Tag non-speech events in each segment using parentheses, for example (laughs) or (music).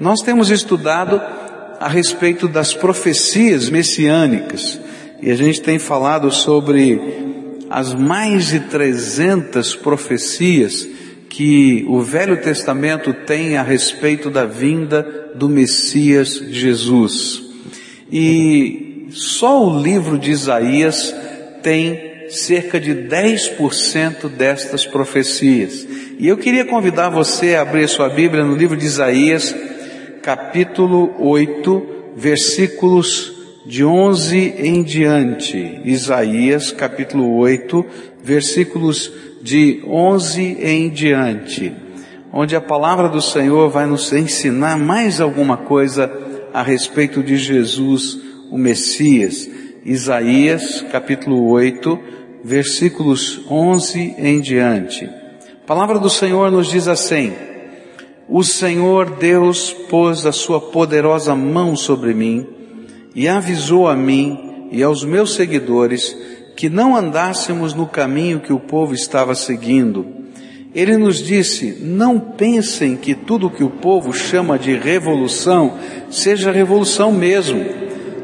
Nós temos estudado a respeito das profecias messiânicas e a gente tem falado sobre as mais de 300 profecias que o Velho Testamento tem a respeito da vinda do Messias Jesus. E só o livro de Isaías tem cerca de 10% destas profecias. E eu queria convidar você a abrir sua Bíblia no livro de Isaías, capítulo 8, versículos de 11 em diante. Isaías, capítulo 8, versículos de 11 em diante. Onde a palavra do Senhor vai nos ensinar mais alguma coisa a respeito de Jesus, o Messias. Isaías, capítulo 8, versículos 11 em diante. A palavra do Senhor nos diz assim: O Senhor Deus pôs a sua poderosa mão sobre mim e avisou a mim e aos meus seguidores que não andássemos no caminho que o povo estava seguindo. Ele nos disse: Não pensem que tudo que o povo chama de revolução seja revolução mesmo.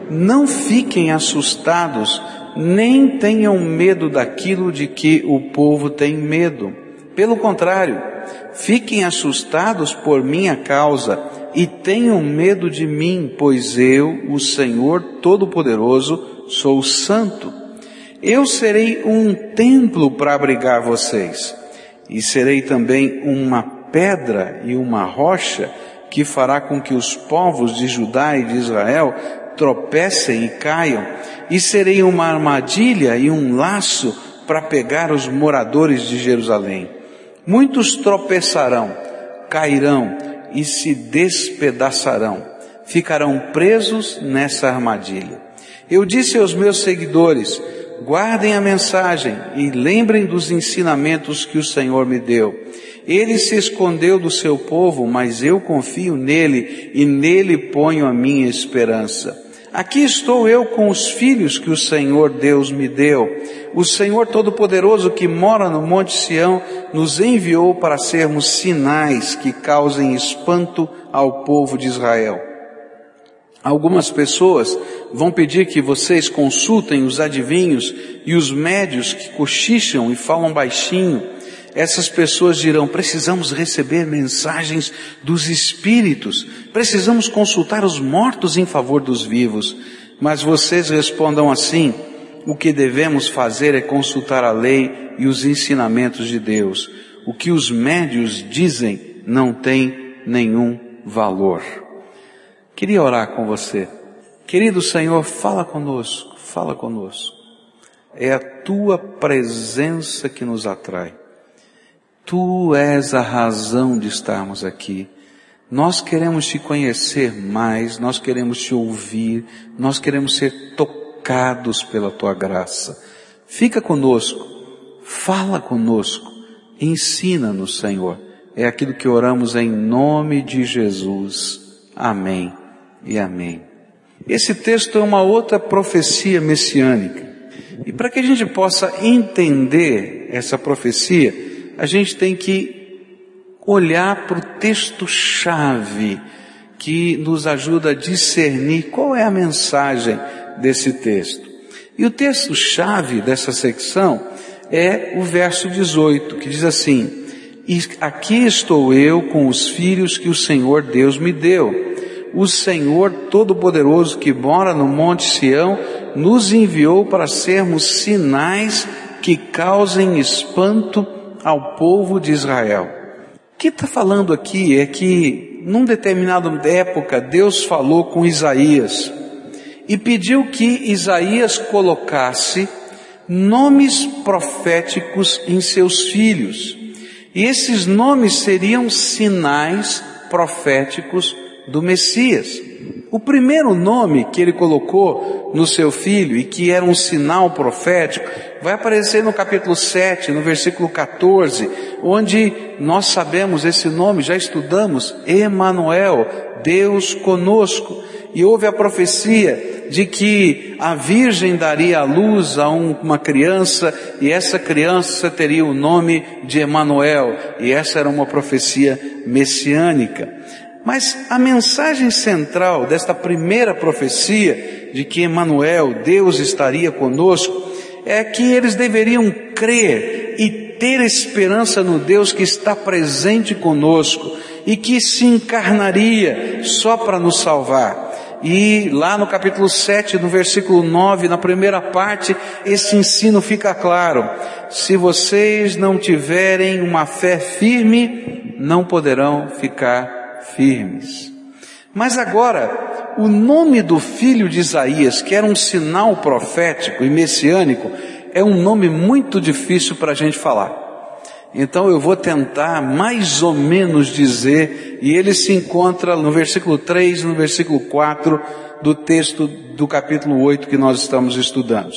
Não fiquem assustados nem tenham medo daquilo de que o povo tem medo. Pelo contrário, fiquem assustados por minha causa e tenham medo de mim, pois eu, o Senhor Todo-Poderoso, sou santo. Eu serei um templo para abrigar vocês, e serei também uma pedra e uma rocha que fará com que os povos de Judá e de Israel tropecem e caiam, e serei uma armadilha e um laço para pegar os moradores de Jerusalém. Muitos tropeçarão, cairão e se despedaçarão, ficarão presos nessa armadilha. Eu disse aos meus seguidores, guardem a mensagem e lembrem dos ensinamentos que o Senhor me deu. Ele se escondeu do seu povo, mas eu confio nele e nele ponho a minha esperança. Aqui estou eu com os filhos que o Senhor Deus me deu. O Senhor Todo-Poderoso que mora no Monte Sião nos enviou para sermos sinais que causem espanto ao povo de Israel. Algumas pessoas vão pedir que vocês consultem os adivinhos e os médios que cochicham e falam baixinho essas pessoas dirão: precisamos receber mensagens dos espíritos, precisamos consultar os mortos em favor dos vivos. Mas vocês respondam assim: o que devemos fazer é consultar a lei e os ensinamentos de Deus. O que os médios dizem não tem nenhum valor. Queria orar com você. Querido Senhor, fala conosco, fala conosco. É a tua presença que nos atrai. Tu és a razão de estarmos aqui. Nós queremos te conhecer mais, nós queremos te ouvir, nós queremos ser tocados pela tua graça. Fica conosco, fala conosco, ensina-nos, Senhor. É aquilo que oramos em nome de Jesus. Amém e amém. Esse texto é uma outra profecia messiânica. E para que a gente possa entender essa profecia, a gente tem que olhar para o texto-chave que nos ajuda a discernir qual é a mensagem desse texto. E o texto-chave dessa secção é o verso 18, que diz assim: aqui estou eu com os filhos que o Senhor Deus me deu. O Senhor Todo-Poderoso que mora no Monte Sião nos enviou para sermos sinais que causem espanto ao povo de Israel. O que está falando aqui é que, num determinada época, Deus falou com Isaías e pediu que Isaías colocasse nomes proféticos em seus filhos. E esses nomes seriam sinais proféticos do Messias. O primeiro nome que ele colocou no seu filho e que era um sinal profético vai aparecer no capítulo 7, no versículo 14, onde nós sabemos esse nome, já estudamos, Emanuel, Deus conosco. E houve a profecia de que a virgem daria a luz a uma criança e essa criança teria o nome de Emanuel, e essa era uma profecia messiânica. Mas a mensagem central desta primeira profecia de que Emanuel, Deus estaria conosco, é que eles deveriam crer e ter esperança no Deus que está presente conosco e que se encarnaria só para nos salvar. E lá no capítulo 7, no versículo 9, na primeira parte, esse ensino fica claro. Se vocês não tiverem uma fé firme, não poderão ficar firmes. Mas agora, o nome do filho de Isaías, que era um sinal profético e messiânico, é um nome muito difícil para a gente falar. Então eu vou tentar mais ou menos dizer, e ele se encontra no versículo 3 no versículo 4 do texto do capítulo 8 que nós estamos estudando.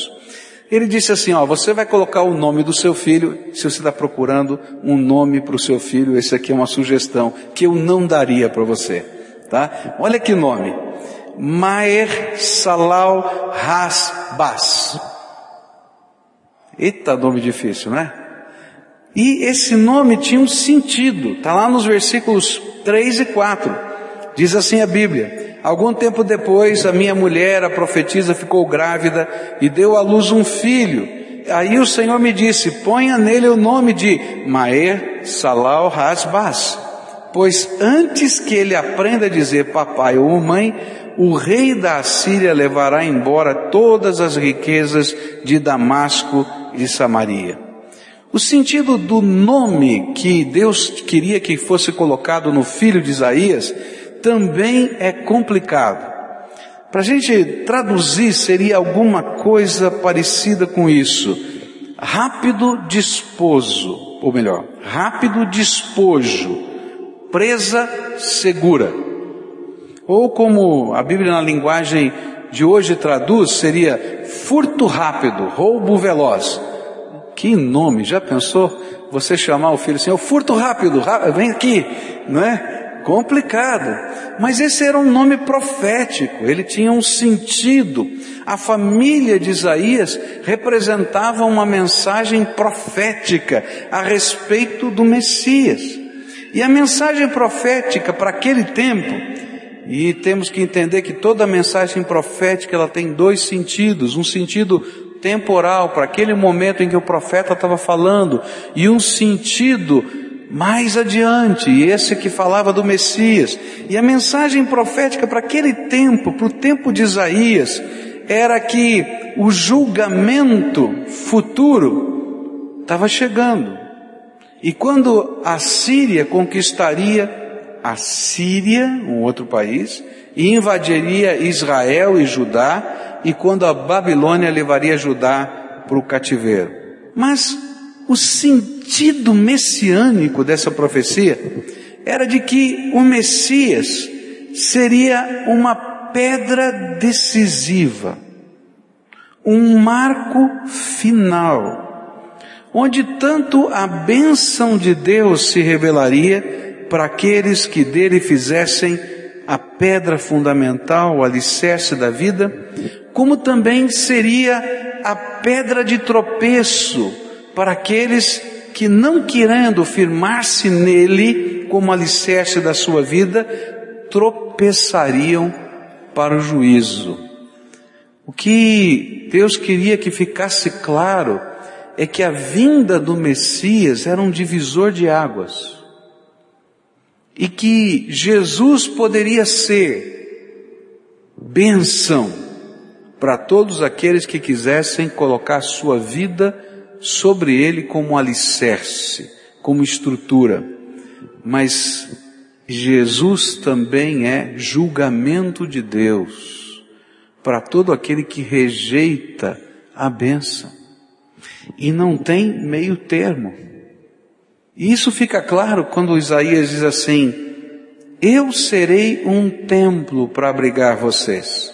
Ele disse assim, ó, você vai colocar o nome do seu filho, se você está procurando um nome para o seu filho, esse aqui é uma sugestão que eu não daria para você, tá? Olha que nome. Maer Salal Hasbas. Eita, nome difícil, né? E esse nome tinha um sentido, está lá nos versículos 3 e 4. Diz assim a Bíblia: Algum tempo depois, a minha mulher, a profetisa, ficou grávida e deu à luz um filho. Aí o Senhor me disse: Ponha nele o nome de Maer Salal Hasbas, pois antes que ele aprenda a dizer papai ou mãe, o rei da Assíria levará embora todas as riquezas de Damasco de Samaria. O sentido do nome que Deus queria que fosse colocado no filho de Isaías também é complicado. Para a gente traduzir seria alguma coisa parecida com isso. Rápido desposo, ou melhor, rápido despojo, presa segura. Ou como a Bíblia na linguagem de hoje traduz, seria furto rápido, roubo veloz. Que nome, já pensou? Você chamar o filho assim, o furto rápido, rápido, vem aqui, não é? Complicado. Mas esse era um nome profético, ele tinha um sentido. A família de Isaías representava uma mensagem profética a respeito do Messias. E a mensagem profética para aquele tempo, e temos que entender que toda mensagem profética ela tem dois sentidos, um sentido temporal para aquele momento em que o profeta estava falando e um sentido mais adiante, esse que falava do Messias. E a mensagem profética para aquele tempo, para o tempo de Isaías, era que o julgamento futuro estava chegando. E quando a Síria conquistaria a Síria, um outro país, e invadiria Israel e Judá, e quando a Babilônia levaria Judá para o cativeiro. Mas o sentido messiânico dessa profecia era de que o Messias seria uma pedra decisiva, um marco final, onde tanto a bênção de Deus se revelaria para aqueles que dele fizessem a pedra fundamental, o alicerce da vida, como também seria a pedra de tropeço para aqueles que não querendo firmar-se nele como alicerce da sua vida, tropeçariam para o juízo. O que Deus queria que ficasse claro é que a vinda do Messias era um divisor de águas. E que Jesus poderia ser bênção para todos aqueles que quisessem colocar sua vida sobre ele como alicerce, como estrutura. Mas Jesus também é julgamento de Deus para todo aquele que rejeita a bênção. E não tem meio termo. E isso fica claro quando Isaías diz assim, eu serei um templo para abrigar vocês.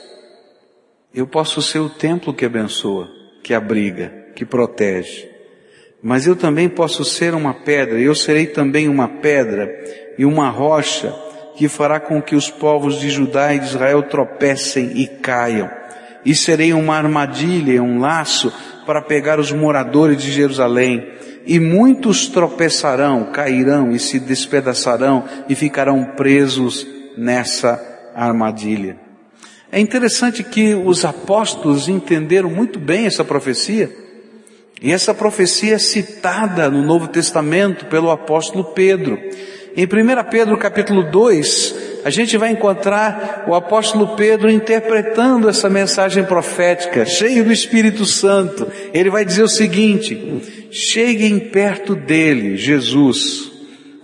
Eu posso ser o templo que abençoa, que abriga, que protege. Mas eu também posso ser uma pedra, eu serei também uma pedra e uma rocha que fará com que os povos de Judá e de Israel tropecem e caiam. E serei uma armadilha, um laço para pegar os moradores de Jerusalém. E muitos tropeçarão, cairão e se despedaçarão e ficarão presos nessa armadilha. É interessante que os apóstolos entenderam muito bem essa profecia, e essa profecia é citada no Novo Testamento pelo apóstolo Pedro. Em 1 Pedro capítulo 2, a gente vai encontrar o apóstolo Pedro interpretando essa mensagem profética, cheio do Espírito Santo. Ele vai dizer o seguinte: cheguem perto dele, Jesus,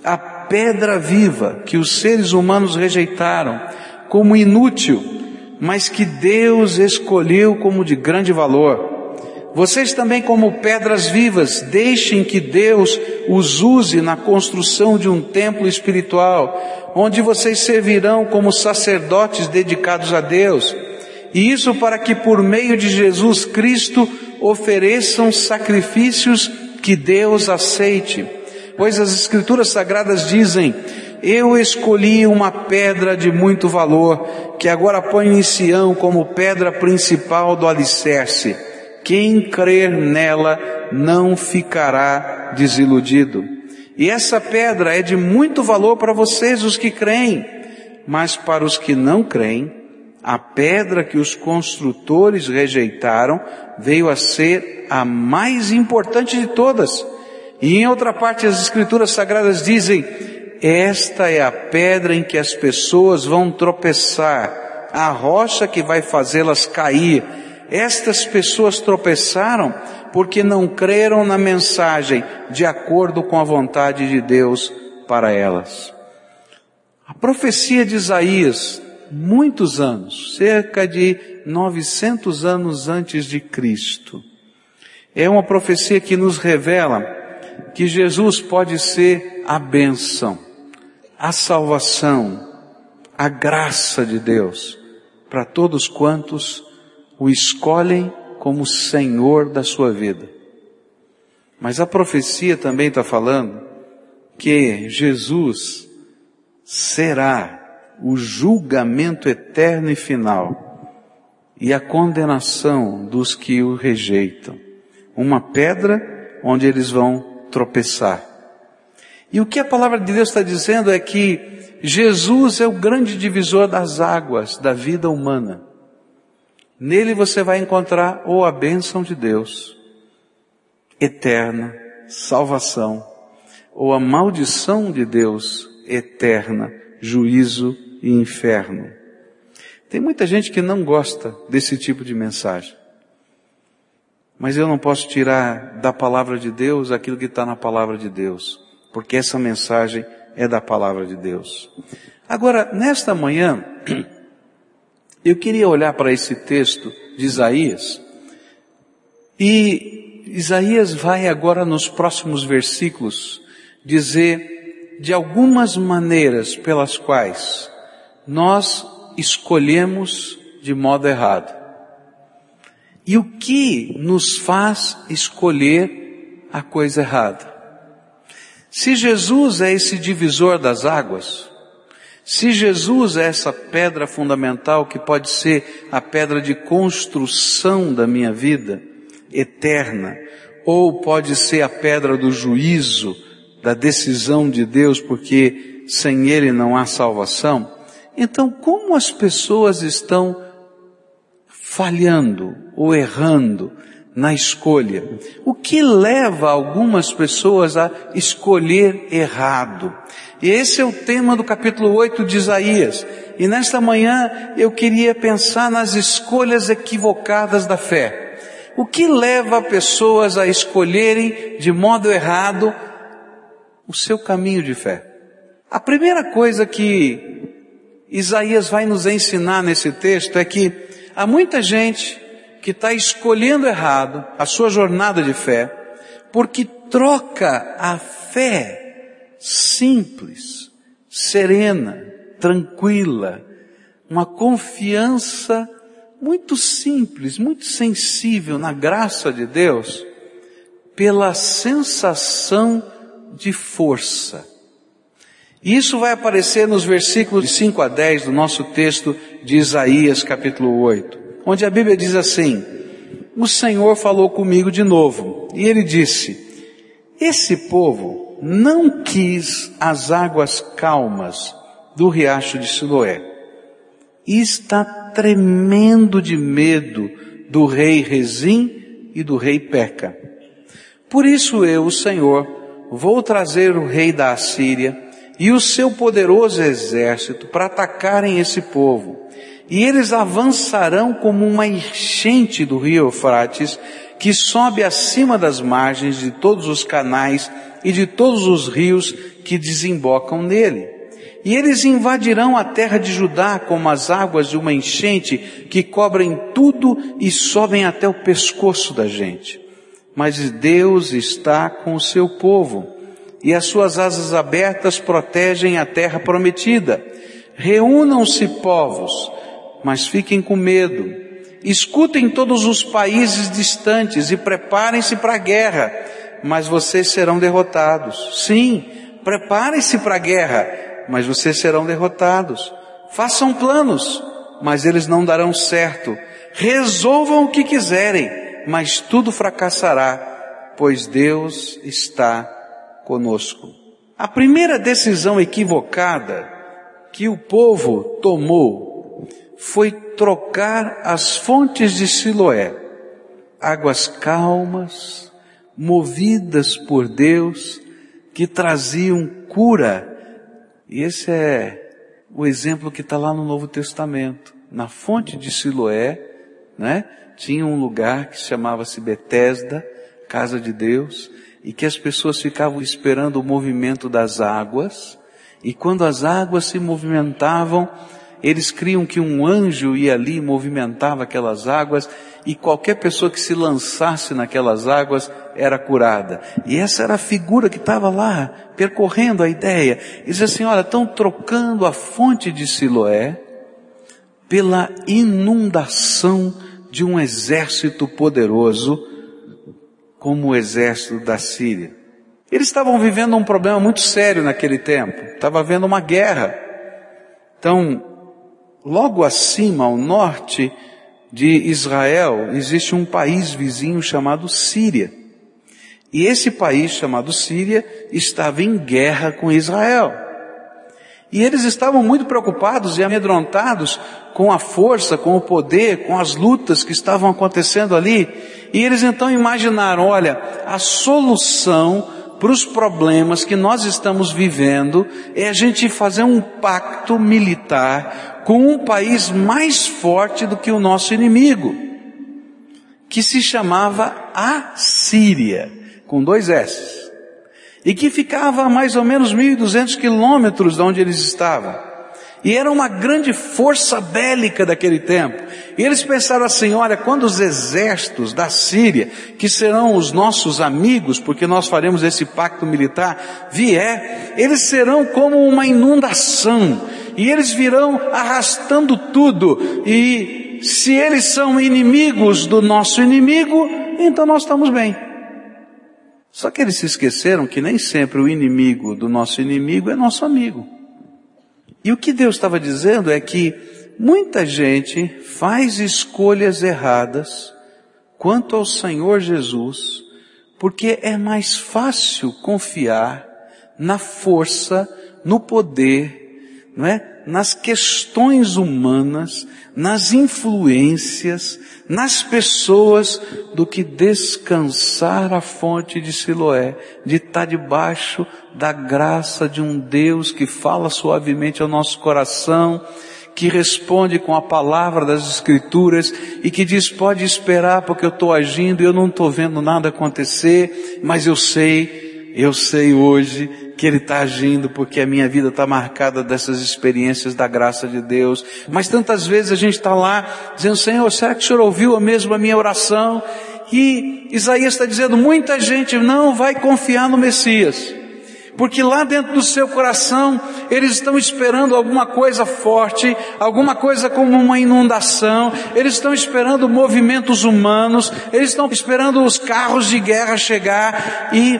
a pedra viva que os seres humanos rejeitaram como inútil, mas que Deus escolheu como de grande valor. Vocês também, como pedras vivas, deixem que Deus os use na construção de um templo espiritual, onde vocês servirão como sacerdotes dedicados a Deus. E isso para que por meio de Jesus Cristo ofereçam sacrifícios que Deus aceite. Pois as Escrituras Sagradas dizem, eu escolhi uma pedra de muito valor, que agora ponho em Sião como pedra principal do alicerce quem crer nela não ficará desiludido. E essa pedra é de muito valor para vocês, os que creem, mas para os que não creem, a pedra que os construtores rejeitaram veio a ser a mais importante de todas. E em outra parte as escrituras sagradas dizem, esta é a pedra em que as pessoas vão tropeçar, a rocha que vai fazê-las cair, estas pessoas tropeçaram porque não creram na mensagem de acordo com a vontade de Deus para elas. A profecia de Isaías, muitos anos, cerca de 900 anos antes de Cristo, é uma profecia que nos revela que Jesus pode ser a bênção, a salvação, a graça de Deus para todos quantos o escolhem como Senhor da sua vida. Mas a profecia também está falando que Jesus será o julgamento eterno e final e a condenação dos que o rejeitam. Uma pedra onde eles vão tropeçar. E o que a palavra de Deus está dizendo é que Jesus é o grande divisor das águas da vida humana. Nele você vai encontrar ou a bênção de Deus, eterna, salvação, ou a maldição de Deus, eterna, juízo e inferno. Tem muita gente que não gosta desse tipo de mensagem. Mas eu não posso tirar da palavra de Deus aquilo que está na palavra de Deus, porque essa mensagem é da palavra de Deus. Agora, nesta manhã, (clears throat) Eu queria olhar para esse texto de Isaías e Isaías vai agora nos próximos versículos dizer de algumas maneiras pelas quais nós escolhemos de modo errado. E o que nos faz escolher a coisa errada? Se Jesus é esse divisor das águas, se Jesus é essa pedra fundamental que pode ser a pedra de construção da minha vida eterna, ou pode ser a pedra do juízo, da decisão de Deus, porque sem Ele não há salvação, então como as pessoas estão falhando ou errando na escolha? O que leva algumas pessoas a escolher errado? E esse é o tema do capítulo 8 de Isaías. E nesta manhã eu queria pensar nas escolhas equivocadas da fé. O que leva pessoas a escolherem de modo errado o seu caminho de fé? A primeira coisa que Isaías vai nos ensinar nesse texto é que há muita gente que está escolhendo errado a sua jornada de fé porque troca a fé simples, serena, tranquila, uma confiança muito simples, muito sensível na graça de Deus, pela sensação de força. E isso vai aparecer nos versículos de 5 a 10 do nosso texto de Isaías capítulo 8, onde a Bíblia diz assim, o Senhor falou comigo de novo, e ele disse, esse povo não quis as águas calmas do riacho de Siloé. E está tremendo de medo do rei Rezim e do rei Peca. Por isso eu, o Senhor, vou trazer o rei da Assíria e o seu poderoso exército para atacarem esse povo. E eles avançarão como uma enchente do rio Eufrates, que sobe acima das margens de todos os canais e de todos os rios que desembocam nele. E eles invadirão a terra de Judá como as águas de uma enchente que cobrem tudo e sobem até o pescoço da gente. Mas Deus está com o seu povo e as suas asas abertas protegem a terra prometida. Reúnam-se povos, mas fiquem com medo. Escutem todos os países distantes e preparem-se para a guerra, mas vocês serão derrotados. Sim, preparem-se para a guerra, mas vocês serão derrotados. Façam planos, mas eles não darão certo. Resolvam o que quiserem, mas tudo fracassará, pois Deus está conosco. A primeira decisão equivocada que o povo tomou foi trocar as fontes de Siloé, águas calmas, movidas por Deus, que traziam cura e esse é o exemplo que está lá no Novo Testamento. Na fonte de Siloé, né? Tinha um lugar que chamava-se Betesda, casa de Deus, e que as pessoas ficavam esperando o movimento das águas, e quando as águas se movimentavam, eles criam que um anjo ia ali e movimentava aquelas águas, e qualquer pessoa que se lançasse naquelas águas era curada. E essa era a figura que estava lá, percorrendo a ideia. E diz assim, olha, estão trocando a fonte de Siloé pela inundação de um exército poderoso, como o exército da Síria. Eles estavam vivendo um problema muito sério naquele tempo. Estava havendo uma guerra. Então, logo acima, ao norte, de Israel existe um país vizinho chamado Síria. E esse país chamado Síria estava em guerra com Israel. E eles estavam muito preocupados e amedrontados com a força, com o poder, com as lutas que estavam acontecendo ali. E eles então imaginaram, olha, a solução para os problemas que nós estamos vivendo é a gente fazer um pacto militar com um país mais forte do que o nosso inimigo, que se chamava Assíria, com dois S, e que ficava a mais ou menos 1.200 quilômetros de onde eles estavam. E era uma grande força bélica daquele tempo. E eles pensaram assim, olha, quando os exércitos da Síria, que serão os nossos amigos, porque nós faremos esse pacto militar, vier, eles serão como uma inundação e eles virão arrastando tudo. E se eles são inimigos do nosso inimigo, então nós estamos bem. Só que eles se esqueceram que nem sempre o inimigo do nosso inimigo é nosso amigo. E o que Deus estava dizendo é que muita gente faz escolhas erradas quanto ao Senhor Jesus, porque é mais fácil confiar na força, no poder não é? Nas questões humanas, nas influências, nas pessoas, do que descansar a fonte de Siloé, de estar debaixo da graça de um Deus que fala suavemente ao nosso coração, que responde com a palavra das Escrituras e que diz, pode esperar porque eu estou agindo e eu não estou vendo nada acontecer, mas eu sei, eu sei hoje que Ele está agindo porque a minha vida está marcada dessas experiências da graça de Deus. Mas tantas vezes a gente está lá dizendo, Senhor, será que o Senhor ouviu mesmo a minha oração? E Isaías está dizendo, muita gente não vai confiar no Messias. Porque lá dentro do seu coração, eles estão esperando alguma coisa forte, alguma coisa como uma inundação, eles estão esperando movimentos humanos, eles estão esperando os carros de guerra chegar e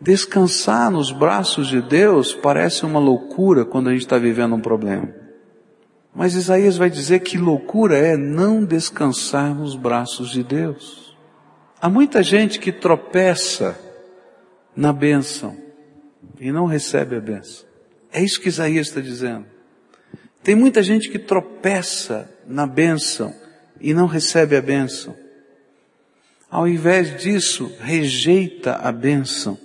Descansar nos braços de Deus parece uma loucura quando a gente está vivendo um problema. Mas Isaías vai dizer que loucura é não descansar nos braços de Deus. Há muita gente que tropeça na bênção e não recebe a bênção. É isso que Isaías está dizendo. Tem muita gente que tropeça na bênção e não recebe a bênção. Ao invés disso, rejeita a bênção,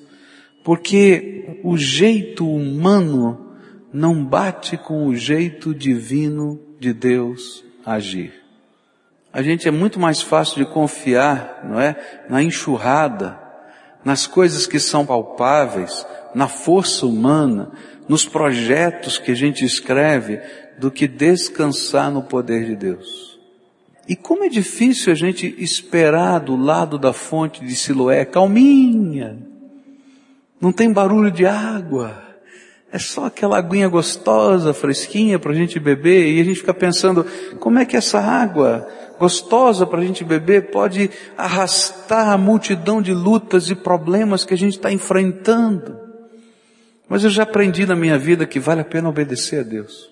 porque o jeito humano não bate com o jeito divino de Deus agir. A gente é muito mais fácil de confiar, não é? Na enxurrada, nas coisas que são palpáveis, na força humana, nos projetos que a gente escreve, do que descansar no poder de Deus. E como é difícil a gente esperar do lado da fonte de Siloé, calminha, não tem barulho de água, é só aquela aguinha gostosa, fresquinha para a gente beber, e a gente fica pensando, como é que essa água gostosa para a gente beber pode arrastar a multidão de lutas e problemas que a gente está enfrentando? Mas eu já aprendi na minha vida que vale a pena obedecer a Deus.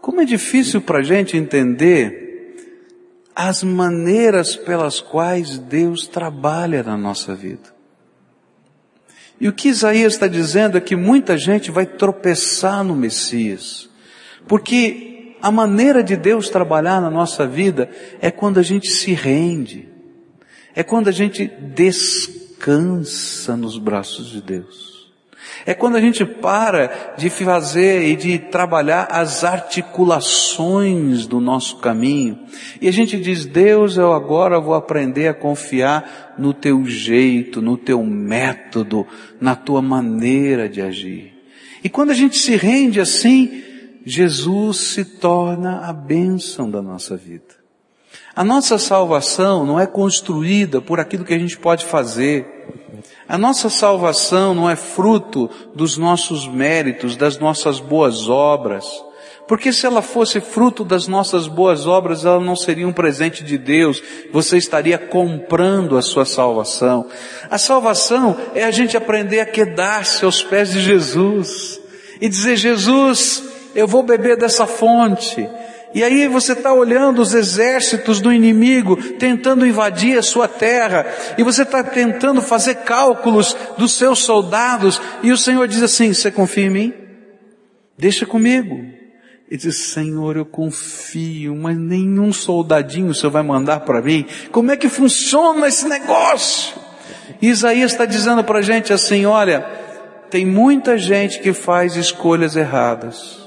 Como é difícil para a gente entender as maneiras pelas quais Deus trabalha na nossa vida. E o que Isaías está dizendo é que muita gente vai tropeçar no Messias, porque a maneira de Deus trabalhar na nossa vida é quando a gente se rende, é quando a gente descansa nos braços de Deus. É quando a gente para de fazer e de trabalhar as articulações do nosso caminho. E a gente diz, Deus, eu agora vou aprender a confiar no teu jeito, no teu método, na tua maneira de agir. E quando a gente se rende assim, Jesus se torna a bênção da nossa vida. A nossa salvação não é construída por aquilo que a gente pode fazer, a nossa salvação não é fruto dos nossos méritos, das nossas boas obras. Porque se ela fosse fruto das nossas boas obras, ela não seria um presente de Deus, você estaria comprando a sua salvação. A salvação é a gente aprender a quedar-se aos pés de Jesus e dizer, Jesus, eu vou beber dessa fonte, e aí você está olhando os exércitos do inimigo tentando invadir a sua terra, e você está tentando fazer cálculos dos seus soldados, e o Senhor diz assim: Você confia em mim? Deixa comigo. E diz, Senhor, eu confio, mas nenhum soldadinho o Senhor vai mandar para mim. Como é que funciona esse negócio? E Isaías está dizendo para a gente assim, olha, tem muita gente que faz escolhas erradas,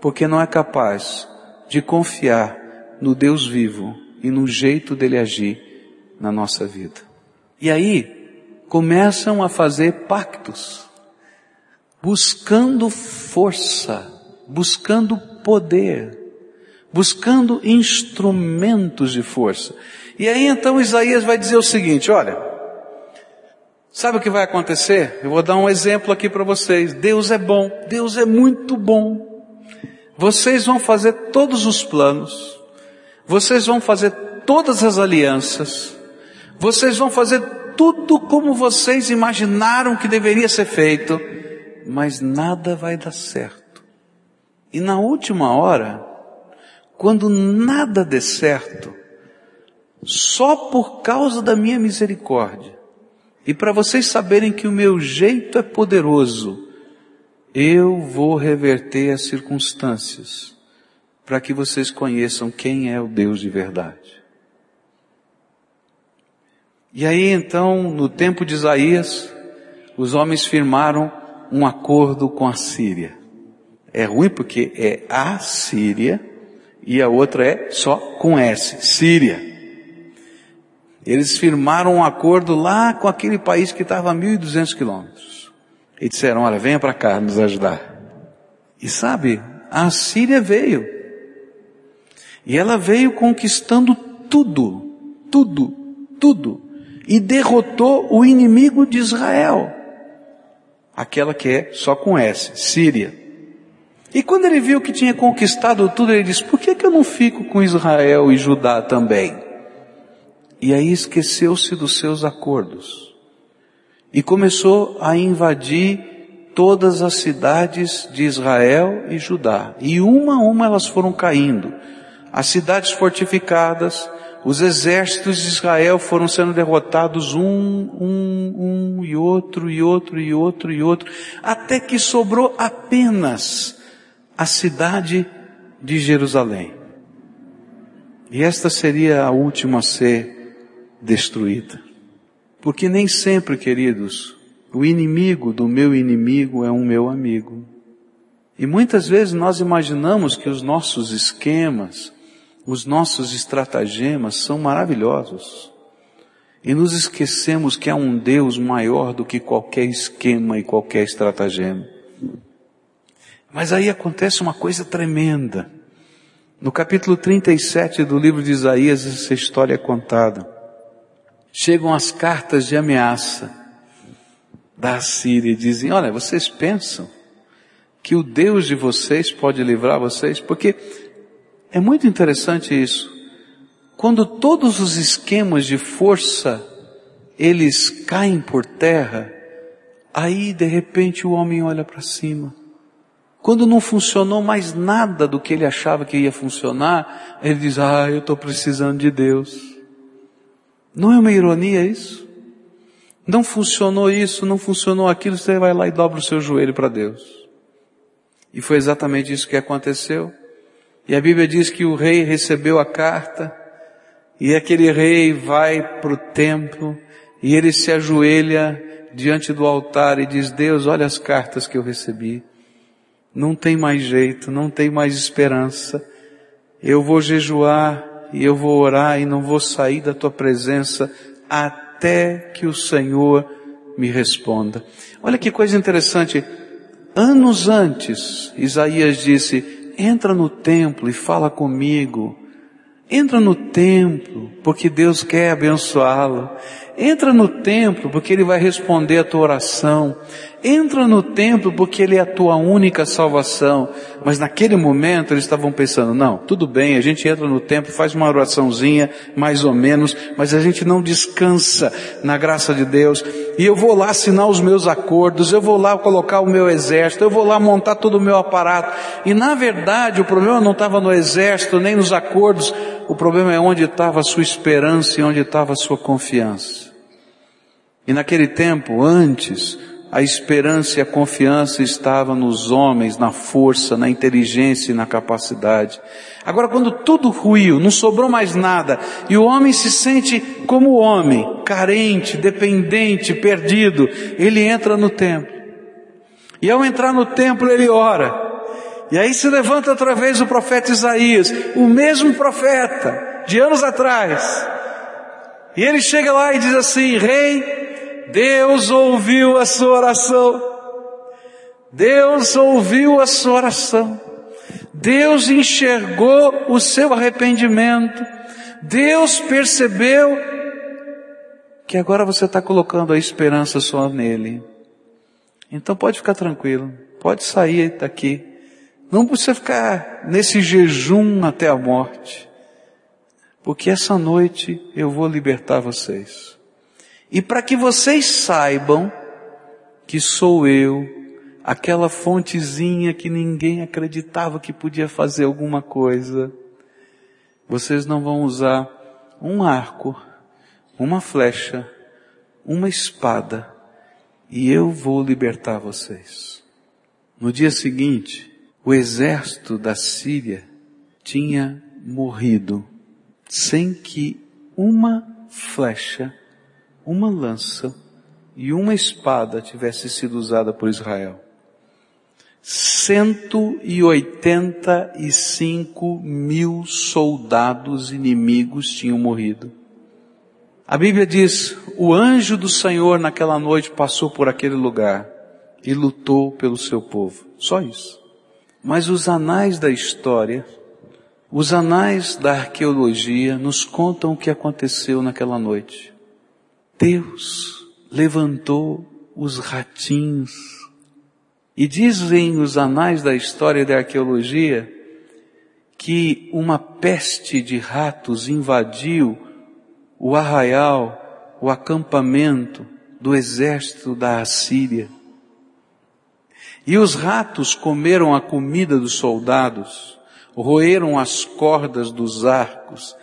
porque não é capaz de confiar no Deus vivo e no jeito dele agir na nossa vida. E aí, começam a fazer pactos, buscando força, buscando poder, buscando instrumentos de força. E aí então Isaías vai dizer o seguinte, olha, sabe o que vai acontecer? Eu vou dar um exemplo aqui para vocês. Deus é bom, Deus é muito bom. Vocês vão fazer todos os planos, vocês vão fazer todas as alianças, vocês vão fazer tudo como vocês imaginaram que deveria ser feito, mas nada vai dar certo. E na última hora, quando nada der certo, só por causa da minha misericórdia, e para vocês saberem que o meu jeito é poderoso, eu vou reverter as circunstâncias para que vocês conheçam quem é o Deus de verdade. E aí então, no tempo de Isaías, os homens firmaram um acordo com a Síria. É ruim porque é a Síria e a outra é só com S, Síria. Eles firmaram um acordo lá com aquele país que estava a 1.200 quilômetros e disseram, olha, venha para cá nos ajudar. E sabe, a Síria veio. E ela veio conquistando tudo, tudo, tudo. E derrotou o inimigo de Israel. Aquela que é só com S, Síria. E quando ele viu que tinha conquistado tudo, ele disse, por que, que eu não fico com Israel e Judá também? E aí esqueceu-se dos seus acordos e começou a invadir todas as cidades de Israel e Judá. E uma a uma elas foram caindo. As cidades fortificadas, os exércitos de Israel foram sendo derrotados um, um, um e outro e outro e outro e outro, até que sobrou apenas a cidade de Jerusalém. E esta seria a última a ser destruída. Porque nem sempre, queridos, o inimigo do meu inimigo é um meu amigo. E muitas vezes nós imaginamos que os nossos esquemas, os nossos estratagemas são maravilhosos. E nos esquecemos que há um Deus maior do que qualquer esquema e qualquer estratagema. Mas aí acontece uma coisa tremenda. No capítulo 37 do livro de Isaías, essa história é contada. Chegam as cartas de ameaça da Síria e dizem, olha, vocês pensam que o Deus de vocês pode livrar vocês? Porque é muito interessante isso. Quando todos os esquemas de força eles caem por terra, aí de repente o homem olha para cima. Quando não funcionou mais nada do que ele achava que ia funcionar, ele diz: Ah, eu estou precisando de Deus. Não é uma ironia isso? Não funcionou isso, não funcionou aquilo, você vai lá e dobra o seu joelho para Deus. E foi exatamente isso que aconteceu. E a Bíblia diz que o rei recebeu a carta, e aquele rei vai para o templo, e ele se ajoelha diante do altar e diz, Deus, olha as cartas que eu recebi. Não tem mais jeito, não tem mais esperança. Eu vou jejuar e eu vou orar e não vou sair da tua presença até que o Senhor me responda. Olha que coisa interessante. Anos antes, Isaías disse, entra no templo e fala comigo. Entra no templo, porque Deus quer abençoá-lo. Entra no templo, porque Ele vai responder a tua oração. Entra no templo porque ele é a tua única salvação. Mas naquele momento eles estavam pensando, não, tudo bem, a gente entra no templo, faz uma oraçãozinha, mais ou menos, mas a gente não descansa na graça de Deus. E eu vou lá assinar os meus acordos, eu vou lá colocar o meu exército, eu vou lá montar todo o meu aparato. E na verdade o problema não estava no exército, nem nos acordos, o problema é onde estava a sua esperança e onde estava a sua confiança. E naquele tempo, antes, a esperança e a confiança estavam nos homens, na força, na inteligência e na capacidade. Agora quando tudo ruiu, não sobrou mais nada, e o homem se sente como homem, carente, dependente, perdido, ele entra no templo. E ao entrar no templo ele ora. E aí se levanta outra vez o profeta Isaías, o mesmo profeta, de anos atrás. E ele chega lá e diz assim, rei, Deus ouviu a sua oração. Deus ouviu a sua oração. Deus enxergou o seu arrependimento. Deus percebeu que agora você está colocando a esperança só nele. Então pode ficar tranquilo. Pode sair daqui. Não precisa ficar nesse jejum até a morte. Porque essa noite eu vou libertar vocês. E para que vocês saibam que sou eu, aquela fontezinha que ninguém acreditava que podia fazer alguma coisa, vocês não vão usar um arco, uma flecha, uma espada, e eu vou libertar vocês. No dia seguinte, o exército da Síria tinha morrido sem que uma flecha uma lança e uma espada tivesse sido usada por Israel. 185 mil soldados inimigos tinham morrido. A Bíblia diz, o anjo do Senhor naquela noite passou por aquele lugar e lutou pelo seu povo. Só isso. Mas os anais da história, os anais da arqueologia nos contam o que aconteceu naquela noite. Deus levantou os ratinhos. E dizem os anais da história da arqueologia que uma peste de ratos invadiu o arraial, o acampamento do exército da Assíria. E os ratos comeram a comida dos soldados, roeram as cordas dos arcos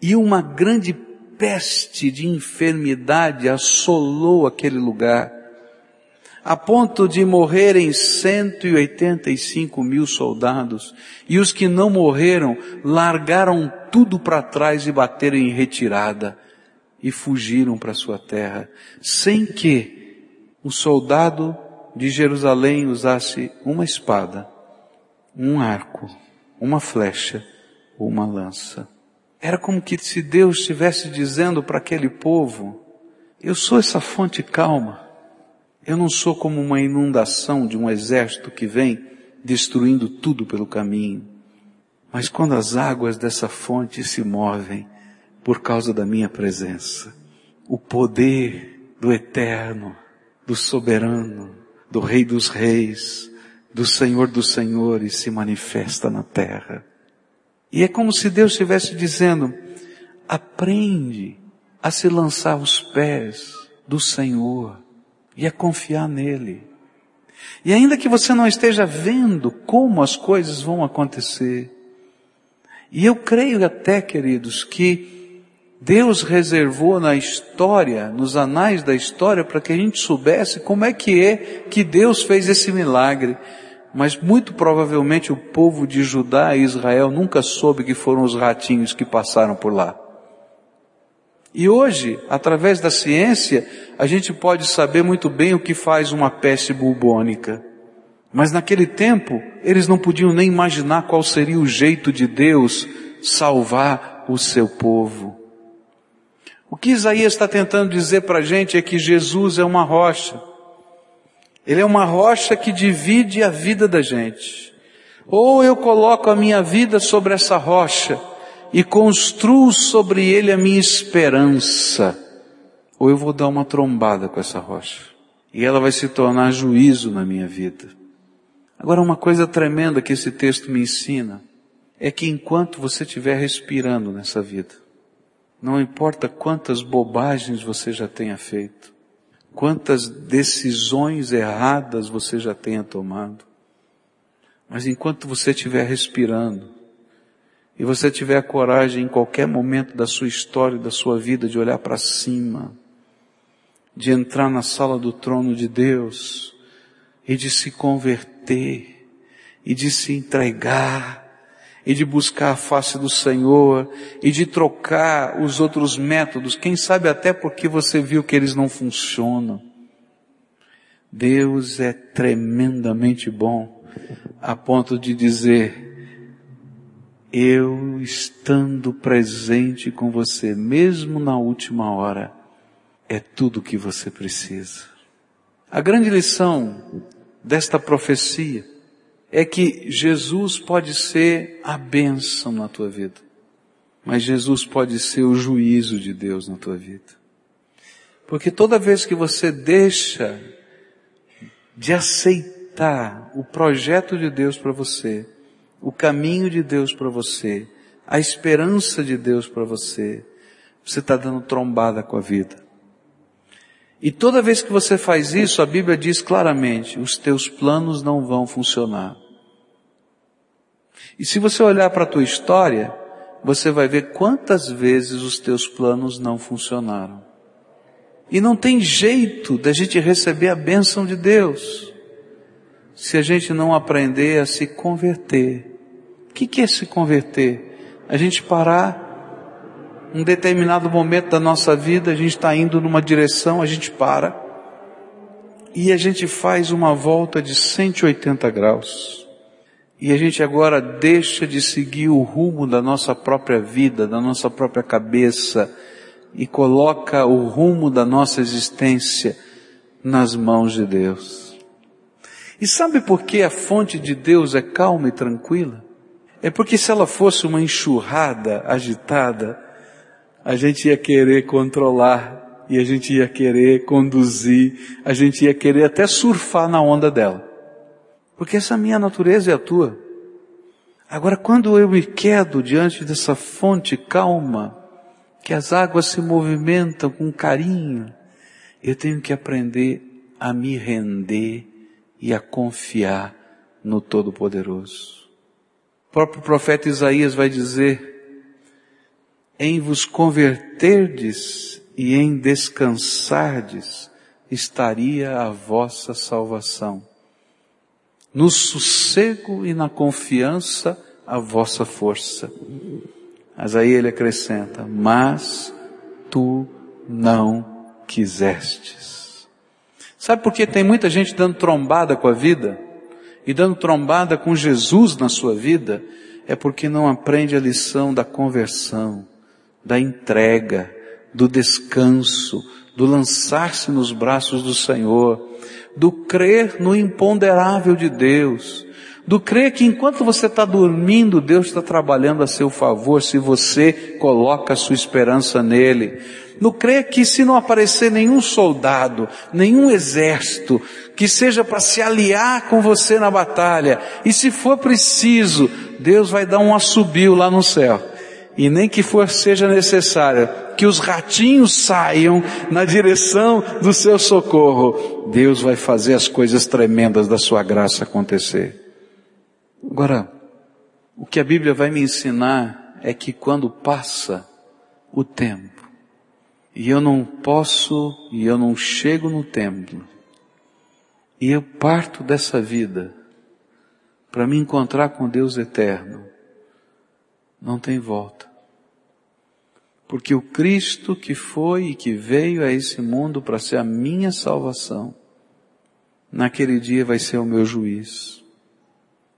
e uma grande peste de enfermidade assolou aquele lugar, a ponto de morrerem 185 mil soldados, e os que não morreram largaram tudo para trás e bateram em retirada, e fugiram para sua terra, sem que o soldado de Jerusalém usasse uma espada, um arco, uma flecha ou uma lança. Era como que se Deus estivesse dizendo para aquele povo, eu sou essa fonte calma. Eu não sou como uma inundação de um exército que vem destruindo tudo pelo caminho. Mas quando as águas dessa fonte se movem por causa da minha presença, o poder do eterno, do soberano, do rei dos reis, do senhor dos senhores se manifesta na terra. E é como se Deus estivesse dizendo, aprende a se lançar aos pés do Senhor e a confiar nele. E ainda que você não esteja vendo como as coisas vão acontecer, e eu creio até, queridos, que Deus reservou na história, nos anais da história, para que a gente soubesse como é que é que Deus fez esse milagre mas muito provavelmente o povo de Judá e Israel nunca soube que foram os ratinhos que passaram por lá. E hoje, através da ciência, a gente pode saber muito bem o que faz uma peste bubônica. Mas naquele tempo, eles não podiam nem imaginar qual seria o jeito de Deus salvar o seu povo. O que Isaías está tentando dizer para a gente é que Jesus é uma rocha. Ele é uma rocha que divide a vida da gente. Ou eu coloco a minha vida sobre essa rocha e construo sobre ele a minha esperança, ou eu vou dar uma trombada com essa rocha. E ela vai se tornar juízo na minha vida. Agora uma coisa tremenda que esse texto me ensina é que enquanto você estiver respirando nessa vida, não importa quantas bobagens você já tenha feito, quantas decisões erradas você já tenha tomado. Mas enquanto você estiver respirando, e você tiver a coragem em qualquer momento da sua história, da sua vida, de olhar para cima, de entrar na sala do trono de Deus, e de se converter, e de se entregar, e de buscar a face do Senhor e de trocar os outros métodos, quem sabe até porque você viu que eles não funcionam. Deus é tremendamente bom a ponto de dizer, eu estando presente com você, mesmo na última hora, é tudo o que você precisa. A grande lição desta profecia é que Jesus pode ser a bênção na tua vida, mas Jesus pode ser o juízo de Deus na tua vida. Porque toda vez que você deixa de aceitar o projeto de Deus para você, o caminho de Deus para você, a esperança de Deus para você, você está dando trombada com a vida. E toda vez que você faz isso, a Bíblia diz claramente, os teus planos não vão funcionar. E se você olhar para a tua história, você vai ver quantas vezes os teus planos não funcionaram. E não tem jeito da gente receber a bênção de Deus se a gente não aprender a se converter. O que é se converter? A gente parar um determinado momento da nossa vida, a gente está indo numa direção, a gente para e a gente faz uma volta de 180 graus. E a gente agora deixa de seguir o rumo da nossa própria vida, da nossa própria cabeça, e coloca o rumo da nossa existência nas mãos de Deus. E sabe por que a fonte de Deus é calma e tranquila? É porque se ela fosse uma enxurrada agitada, a gente ia querer controlar, e a gente ia querer conduzir, a gente ia querer até surfar na onda dela. Porque essa minha natureza é a tua. Agora, quando eu me quedo diante dessa fonte calma, que as águas se movimentam com carinho, eu tenho que aprender a me render e a confiar no Todo-Poderoso. O próprio profeta Isaías vai dizer, em vos converterdes e em descansardes estaria a vossa salvação. No sossego e na confiança a vossa força. Mas aí ele acrescenta, mas tu não quisestes. Sabe por que tem muita gente dando trombada com a vida? E dando trombada com Jesus na sua vida? É porque não aprende a lição da conversão, da entrega, do descanso, do lançar-se nos braços do Senhor, do crer no imponderável de Deus, do crer que enquanto você está dormindo, Deus está trabalhando a seu favor se você coloca a sua esperança nele. No crer que se não aparecer nenhum soldado, nenhum exército, que seja para se aliar com você na batalha, e se for preciso, Deus vai dar um assobio lá no céu. E nem que for seja necessário que os ratinhos saiam na direção do seu socorro, Deus vai fazer as coisas tremendas da sua graça acontecer. Agora, o que a Bíblia vai me ensinar é que quando passa o tempo, e eu não posso, e eu não chego no templo, e eu parto dessa vida para me encontrar com Deus eterno, não tem volta. Porque o Cristo que foi e que veio a esse mundo para ser a minha salvação, naquele dia vai ser o meu juiz.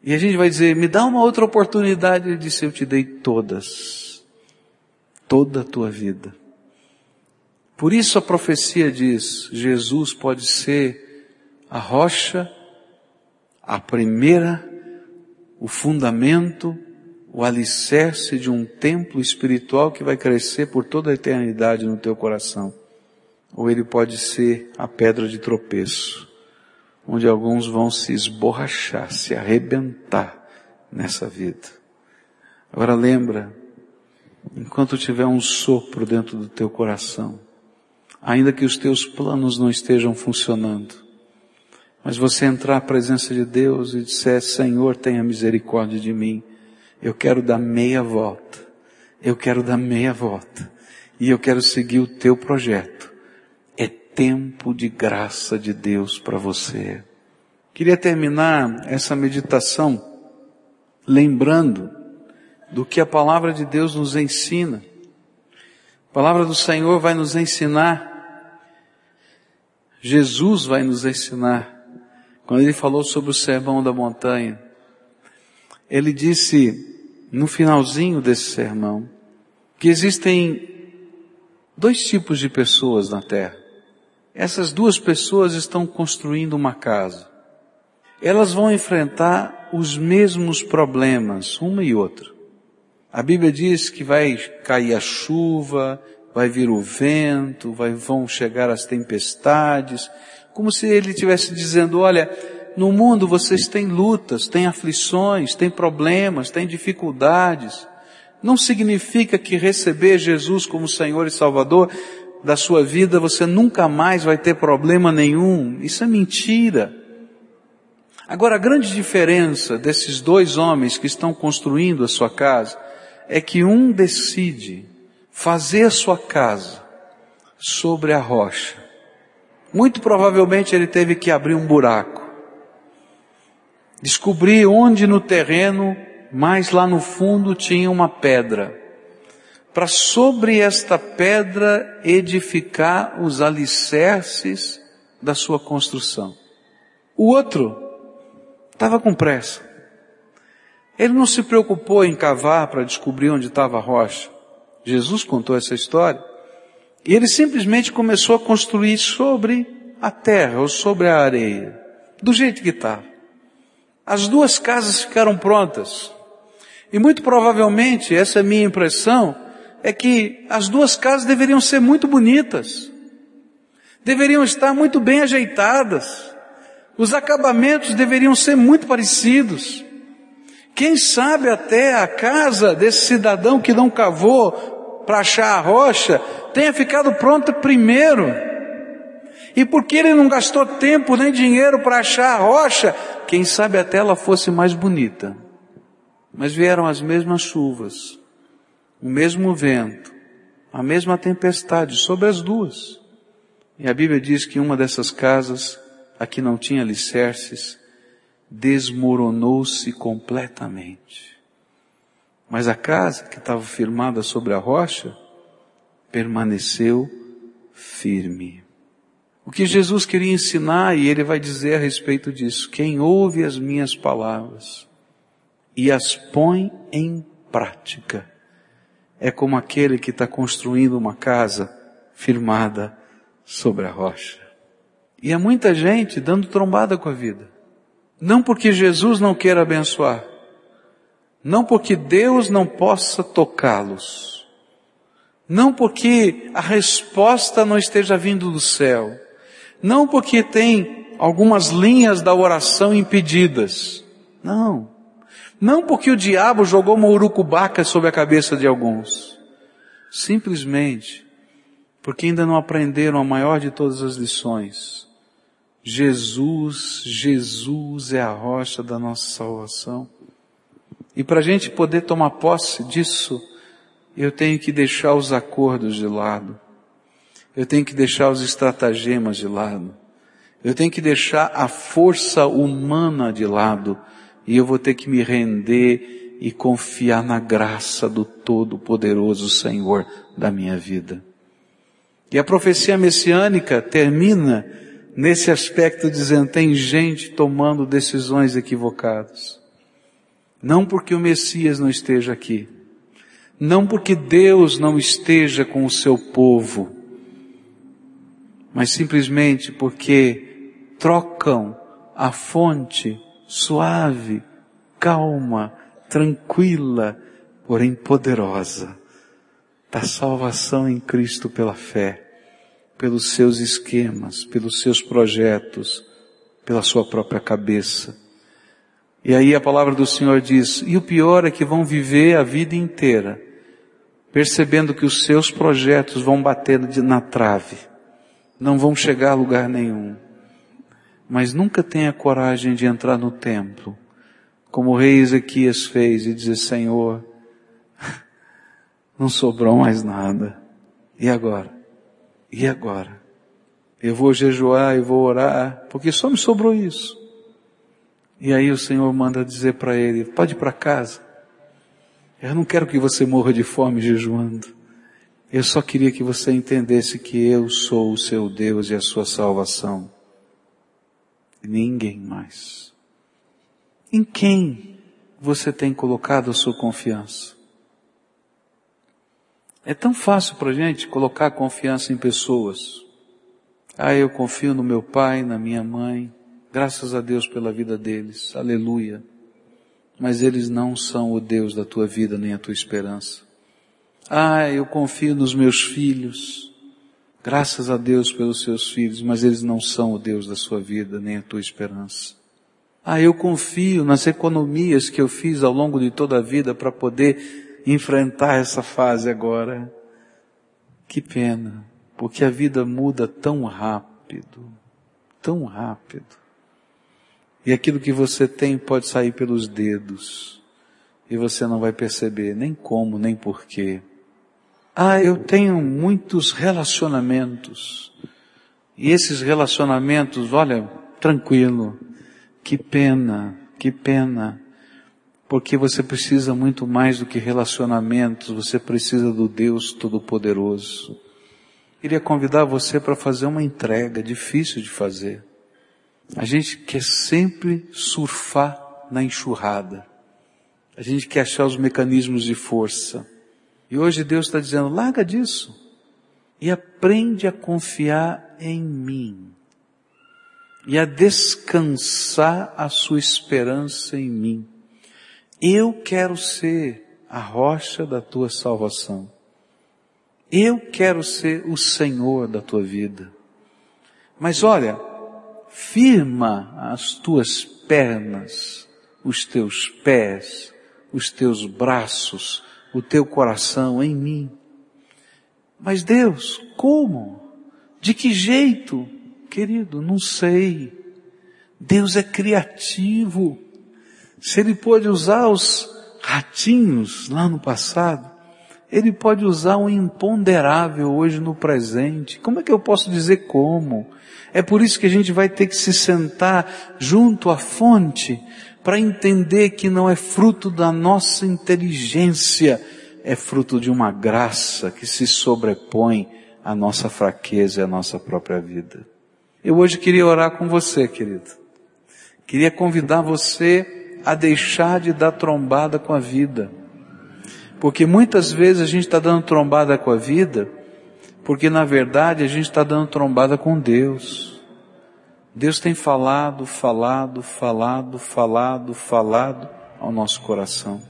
E a gente vai dizer, me dá uma outra oportunidade. Ele disse, eu te dei todas. Toda a tua vida. Por isso a profecia diz, Jesus pode ser a rocha, a primeira, o fundamento, o alicerce de um templo espiritual que vai crescer por toda a eternidade no teu coração. Ou ele pode ser a pedra de tropeço onde alguns vão se esborrachar, se arrebentar nessa vida. Agora lembra, enquanto tiver um sopro dentro do teu coração, ainda que os teus planos não estejam funcionando, mas você entrar à presença de Deus e disser, Senhor, tenha misericórdia de mim, eu quero dar meia volta, eu quero dar meia volta, e eu quero seguir o teu projeto tempo de graça de Deus para você. Queria terminar essa meditação lembrando do que a palavra de Deus nos ensina. A palavra do Senhor vai nos ensinar, Jesus vai nos ensinar, quando ele falou sobre o sermão da montanha. Ele disse, no finalzinho desse sermão, que existem dois tipos de pessoas na terra. Essas duas pessoas estão construindo uma casa. Elas vão enfrentar os mesmos problemas, uma e outra. A Bíblia diz que vai cair a chuva, vai vir o vento, vai, vão chegar as tempestades, como se ele estivesse dizendo, olha, no mundo vocês têm lutas, têm aflições, têm problemas, têm dificuldades. Não significa que receber Jesus como Senhor e Salvador da sua vida você nunca mais vai ter problema nenhum. Isso é mentira. Agora, a grande diferença desses dois homens que estão construindo a sua casa é que um decide fazer a sua casa sobre a rocha. Muito provavelmente ele teve que abrir um buraco, descobrir onde no terreno, mais lá no fundo, tinha uma pedra para sobre esta pedra edificar os alicerces da sua construção. O outro estava com pressa. Ele não se preocupou em cavar para descobrir onde estava a rocha. Jesus contou essa história. E ele simplesmente começou a construir sobre a terra ou sobre a areia, do jeito que estava. As duas casas ficaram prontas. E muito provavelmente, essa é a minha impressão, é que as duas casas deveriam ser muito bonitas, deveriam estar muito bem ajeitadas, os acabamentos deveriam ser muito parecidos. Quem sabe até a casa desse cidadão que não cavou para achar a rocha tenha ficado pronta primeiro. E porque ele não gastou tempo nem dinheiro para achar a rocha, quem sabe até ela fosse mais bonita. Mas vieram as mesmas chuvas, o mesmo vento, a mesma tempestade sobre as duas. E a Bíblia diz que uma dessas casas, a que não tinha alicerces, desmoronou-se completamente. Mas a casa que estava firmada sobre a rocha permaneceu firme. O que Jesus queria ensinar, e ele vai dizer a respeito disso, quem ouve as minhas palavras e as põe em prática, é como aquele que está construindo uma casa firmada sobre a rocha. E há muita gente dando trombada com a vida. Não porque Jesus não queira abençoar, não porque Deus não possa tocá-los, não porque a resposta não esteja vindo do céu, não porque tem algumas linhas da oração impedidas, não. Não porque o diabo jogou uma urucubaca sobre a cabeça de alguns. Simplesmente porque ainda não aprenderam a maior de todas as lições. Jesus, Jesus é a rocha da nossa salvação. E para a gente poder tomar posse disso, eu tenho que deixar os acordos de lado. Eu tenho que deixar os estratagemas de lado. Eu tenho que deixar a força humana de lado. E eu vou ter que me render e confiar na graça do Todo-Poderoso Senhor da minha vida. E a profecia messiânica termina nesse aspecto dizendo, tem gente tomando decisões equivocadas. Não porque o Messias não esteja aqui. Não porque Deus não esteja com o seu povo. Mas simplesmente porque trocam a fonte suave, calma, tranquila, porém poderosa da salvação em Cristo pela fé, pelos seus esquemas, pelos seus projetos, pela sua própria cabeça. E aí a palavra do Senhor diz, e o pior é que vão viver a vida inteira, percebendo que os seus projetos vão bater na trave, não vão chegar a lugar nenhum. Mas nunca tenha coragem de entrar no templo, como o rei Ezequias fez e dizer, Senhor, não sobrou mais nada. E agora? E agora? Eu vou jejuar e vou orar, porque só me sobrou isso. E aí o Senhor manda dizer para ele, pode ir para casa. Eu não quero que você morra de fome jejuando. Eu só queria que você entendesse que eu sou o seu Deus e a sua salvação. Ninguém mais. Em quem você tem colocado a sua confiança? É tão fácil para a gente colocar confiança em pessoas. Ah, eu confio no meu pai, na minha mãe. Graças a Deus pela vida deles. Aleluia. Mas eles não são o Deus da tua vida nem a tua esperança. Ah, eu confio nos meus filhos. Graças a Deus pelos seus filhos, mas eles não são o Deus da sua vida nem a tua esperança. Ah, eu confio nas economias que eu fiz ao longo de toda a vida para poder enfrentar essa fase agora. Que pena, porque a vida muda tão rápido, tão rápido. E aquilo que você tem pode sair pelos dedos, e você não vai perceber nem como, nem porquê. Ah, eu tenho muitos relacionamentos. E esses relacionamentos, olha, tranquilo. Que pena, que pena. Porque você precisa muito mais do que relacionamentos, você precisa do Deus Todo-Poderoso. Queria convidar você para fazer uma entrega difícil de fazer. A gente quer sempre surfar na enxurrada. A gente quer achar os mecanismos de força. E hoje Deus está dizendo, larga disso. E aprende a confiar em mim. E a descansar a sua esperança em mim. Eu quero ser a rocha da tua salvação. Eu quero ser o Senhor da tua vida. Mas olha, firma as tuas pernas, os teus pés, os teus braços, o teu coração em mim. Mas Deus, como? De que jeito? Querido, não sei. Deus é criativo. Se ele pôde usar os ratinhos lá no passado, Ele pode usar o imponderável hoje no presente. Como é que eu posso dizer como? É por isso que a gente vai ter que se sentar junto à fonte para entender que não é fruto da nossa inteligência, é fruto de uma graça que se sobrepõe à nossa fraqueza e à nossa própria vida. Eu hoje queria orar com você, querido. Queria convidar você a deixar de dar trombada com a vida. Porque muitas vezes a gente está dando trombada com a vida, porque na verdade a gente está dando trombada com Deus. Deus tem falado, falado, falado, falado, falado ao nosso coração.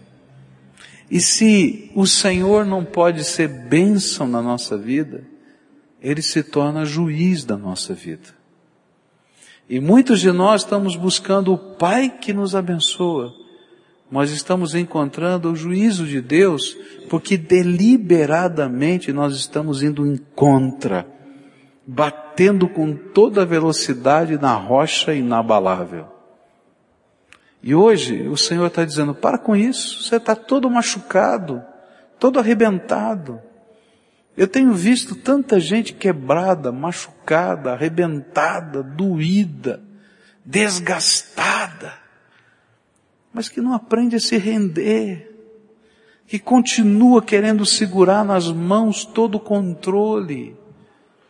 E se o Senhor não pode ser bênção na nossa vida, Ele se torna juiz da nossa vida. E muitos de nós estamos buscando o Pai que nos abençoa, nós estamos encontrando o juízo de Deus, porque deliberadamente nós estamos indo em contra, batendo com toda velocidade na rocha inabalável. E hoje o Senhor está dizendo, para com isso, você está todo machucado, todo arrebentado. Eu tenho visto tanta gente quebrada, machucada, arrebentada, doída, desgastada mas que não aprende a se render, que continua querendo segurar nas mãos todo o controle.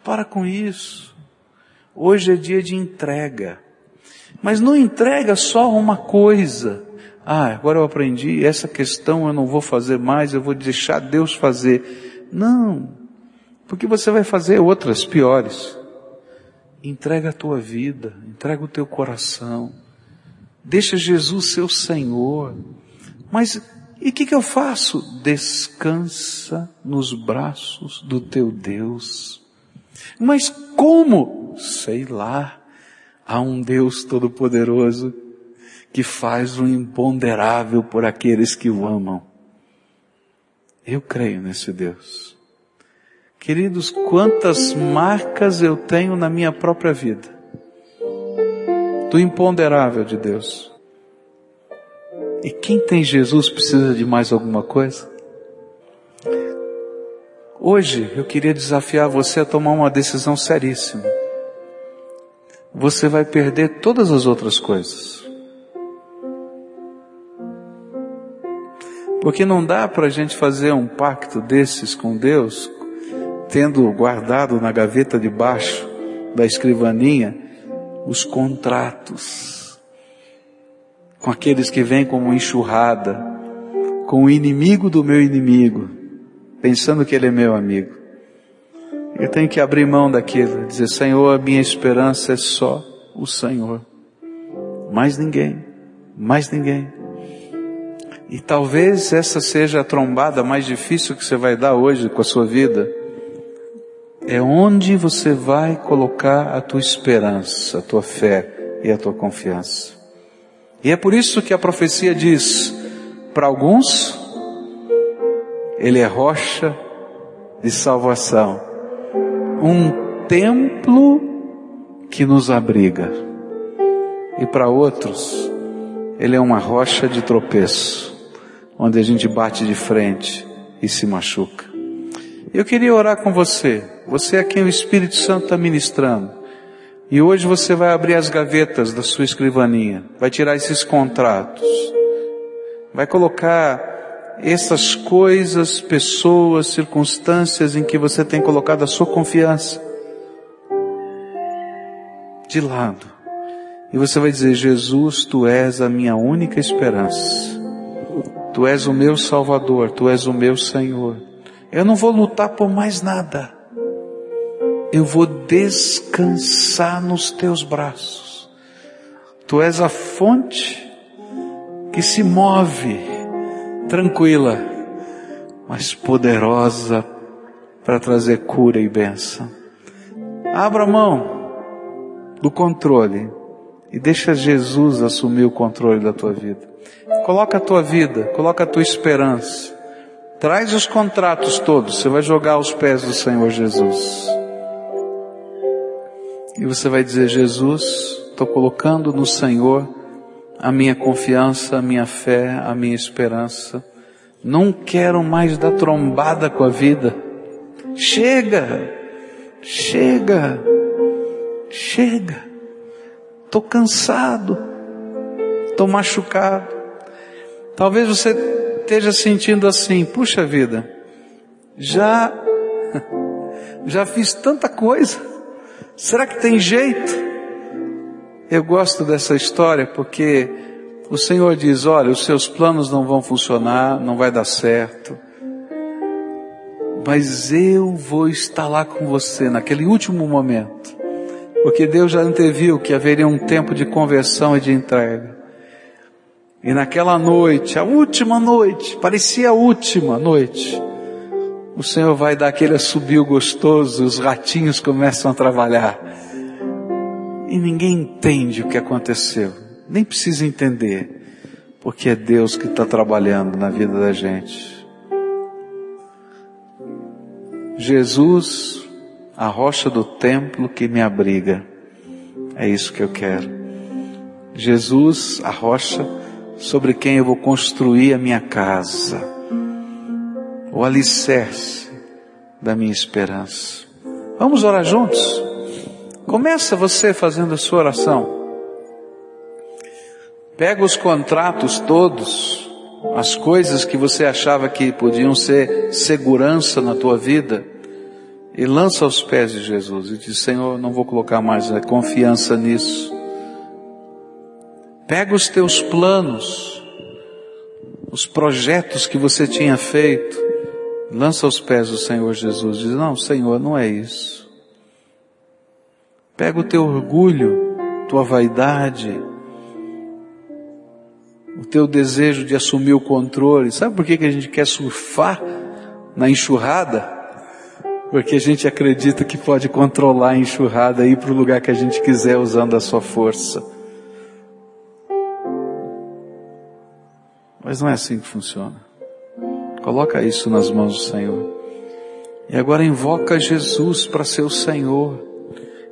Para com isso. Hoje é dia de entrega. Mas não entrega só uma coisa. Ah, agora eu aprendi, essa questão eu não vou fazer mais, eu vou deixar Deus fazer. Não. Porque você vai fazer outras piores. Entrega a tua vida, entrega o teu coração Deixa Jesus ser o Senhor. Mas e o que, que eu faço? Descansa nos braços do teu Deus. Mas como? Sei lá. Há um Deus Todo-Poderoso que faz o imponderável por aqueles que o amam. Eu creio nesse Deus. Queridos, quantas marcas eu tenho na minha própria vida do imponderável de Deus. E quem tem Jesus precisa de mais alguma coisa? Hoje eu queria desafiar você a tomar uma decisão seríssima. Você vai perder todas as outras coisas. Porque não dá para a gente fazer um pacto desses com Deus, tendo guardado na gaveta de baixo da escrivaninha os contratos com aqueles que vêm como enxurrada, com o inimigo do meu inimigo, pensando que ele é meu amigo. Eu tenho que abrir mão daquilo, dizer, Senhor, a minha esperança é só o Senhor. Mais ninguém, mais ninguém. E talvez essa seja a trombada mais difícil que você vai dar hoje com a sua vida é onde você vai colocar a tua esperança, a tua fé e a tua confiança. E é por isso que a profecia diz, para alguns, ele é rocha de salvação, um templo que nos abriga. E para outros, ele é uma rocha de tropeço, onde a gente bate de frente e se machuca. Eu queria orar com você, você é quem o Espírito Santo está ministrando. E hoje você vai abrir as gavetas da sua escrivaninha, vai tirar esses contratos, vai colocar essas coisas, pessoas, circunstâncias em que você tem colocado a sua confiança de lado. E você vai dizer, Jesus, tu és a minha única esperança. Tu és o meu Salvador, tu és o meu Senhor. Eu não vou lutar por mais nada. Eu vou descansar nos teus braços. Tu és a fonte que se move tranquila, mas poderosa para trazer cura e bênção. Abra mão do controle e deixa Jesus assumir o controle da tua vida. Coloca a tua vida, coloca a tua esperança Traz os contratos todos, você vai jogar aos pés do Senhor Jesus. E você vai dizer, Jesus, estou colocando no Senhor a minha confiança, a minha fé, a minha esperança. Não quero mais dar trombada com a vida. Chega, chega, chega. Tô cansado, tô machucado. Talvez você esteja sentindo assim, puxa vida, já, (laughs) já fiz tanta coisa. Será que tem jeito? Eu gosto dessa história porque o Senhor diz: olha, os seus planos não vão funcionar, não vai dar certo, mas eu vou estar lá com você naquele último momento, porque Deus já anteviu que haveria um tempo de conversão e de entrega. E naquela noite, a última noite, parecia a última noite, o Senhor vai dar aquele assobio gostoso, os ratinhos começam a trabalhar e ninguém entende o que aconteceu. Nem precisa entender, porque é Deus que está trabalhando na vida da gente. Jesus, a rocha do templo que me abriga. É isso que eu quero. Jesus, a rocha sobre quem eu vou construir a minha casa. O alicerce da minha esperança. Vamos orar juntos? Começa você fazendo a sua oração. Pega os contratos todos, as coisas que você achava que podiam ser segurança na tua vida, e lança aos pés de Jesus e diz: Senhor, não vou colocar mais a confiança nisso. Pega os teus planos, os projetos que você tinha feito, lança aos pés do Senhor Jesus. Diz: Não, Senhor, não é isso. Pega o teu orgulho, tua vaidade, o teu desejo de assumir o controle. Sabe por que, que a gente quer surfar na enxurrada? Porque a gente acredita que pode controlar a enxurrada e ir para o lugar que a gente quiser usando a sua força. Mas não é assim que funciona. Coloca isso nas mãos do Senhor. E agora invoca Jesus para ser o Senhor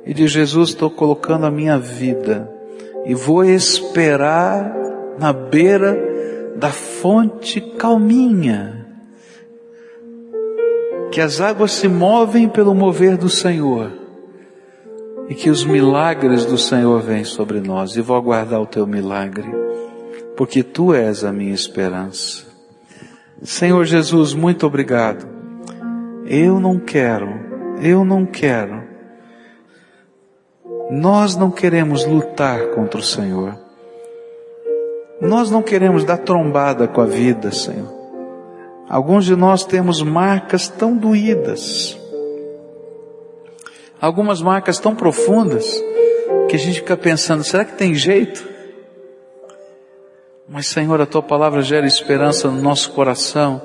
e de Jesus estou colocando a minha vida e vou esperar na beira da fonte calminha, que as águas se movem pelo mover do Senhor e que os milagres do Senhor vêm sobre nós e vou aguardar o teu milagre, porque tu és a minha esperança. Senhor Jesus, muito obrigado. Eu não quero, eu não quero nós não queremos lutar contra o Senhor. Nós não queremos dar trombada com a vida, Senhor. Alguns de nós temos marcas tão doídas, algumas marcas tão profundas, que a gente fica pensando, será que tem jeito? Mas Senhor, a tua palavra gera esperança no nosso coração,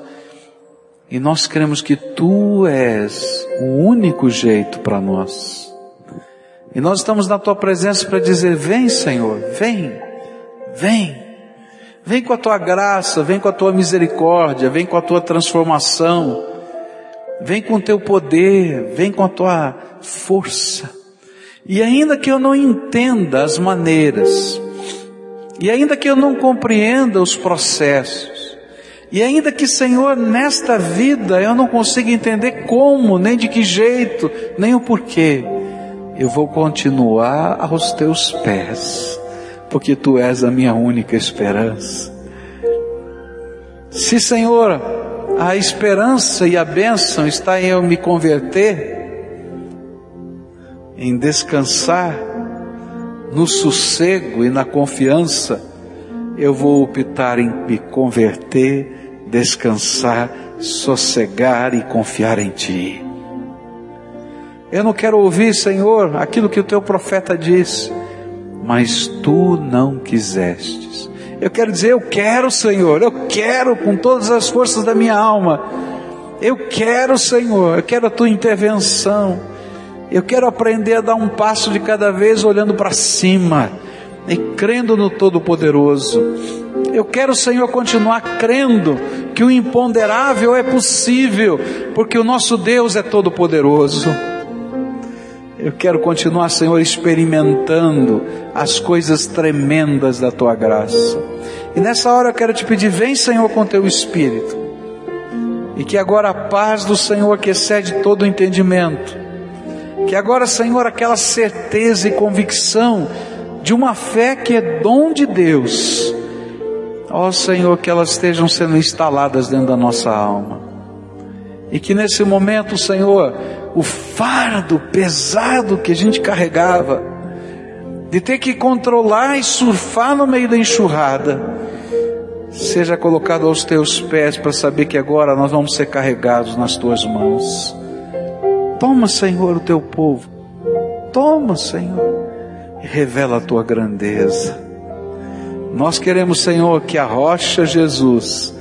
e nós queremos que tu és o único jeito para nós. E nós estamos na tua presença para dizer: vem, Senhor, vem, vem. Vem com a tua graça, vem com a tua misericórdia, vem com a tua transformação, vem com o teu poder, vem com a tua força. E ainda que eu não entenda as maneiras, e ainda que eu não compreenda os processos, e ainda que, Senhor, nesta vida eu não consiga entender como, nem de que jeito, nem o porquê, eu vou continuar aos teus pés, porque tu és a minha única esperança. Se, Senhor, a esperança e a bênção está em eu me converter, em descansar no sossego e na confiança, eu vou optar em me converter, descansar, sossegar e confiar em Ti. Eu não quero ouvir, Senhor, aquilo que o teu profeta disse, mas tu não quisestes. Eu quero dizer, eu quero, Senhor, eu quero com todas as forças da minha alma. Eu quero, Senhor, eu quero a tua intervenção. Eu quero aprender a dar um passo de cada vez olhando para cima e crendo no Todo-Poderoso. Eu quero, Senhor, continuar crendo que o imponderável é possível, porque o nosso Deus é todo-poderoso. Eu quero continuar, Senhor, experimentando as coisas tremendas da tua graça. E nessa hora eu quero te pedir, vem, Senhor, com teu espírito. E que agora a paz do Senhor, que excede todo o entendimento, que agora, Senhor, aquela certeza e convicção de uma fé que é dom de Deus, ó Senhor, que elas estejam sendo instaladas dentro da nossa alma. E que nesse momento, Senhor, o fardo pesado que a gente carregava, de ter que controlar e surfar no meio da enxurrada, seja colocado aos teus pés para saber que agora nós vamos ser carregados nas tuas mãos. Toma, Senhor, o teu povo. Toma, Senhor, e revela a tua grandeza. Nós queremos, Senhor, que a rocha Jesus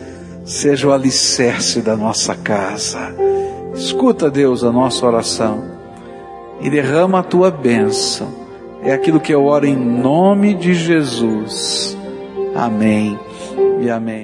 seja o alicerce da nossa casa. Escuta, Deus, a nossa oração e derrama a tua bênção. É aquilo que eu oro em nome de Jesus. Amém e amém.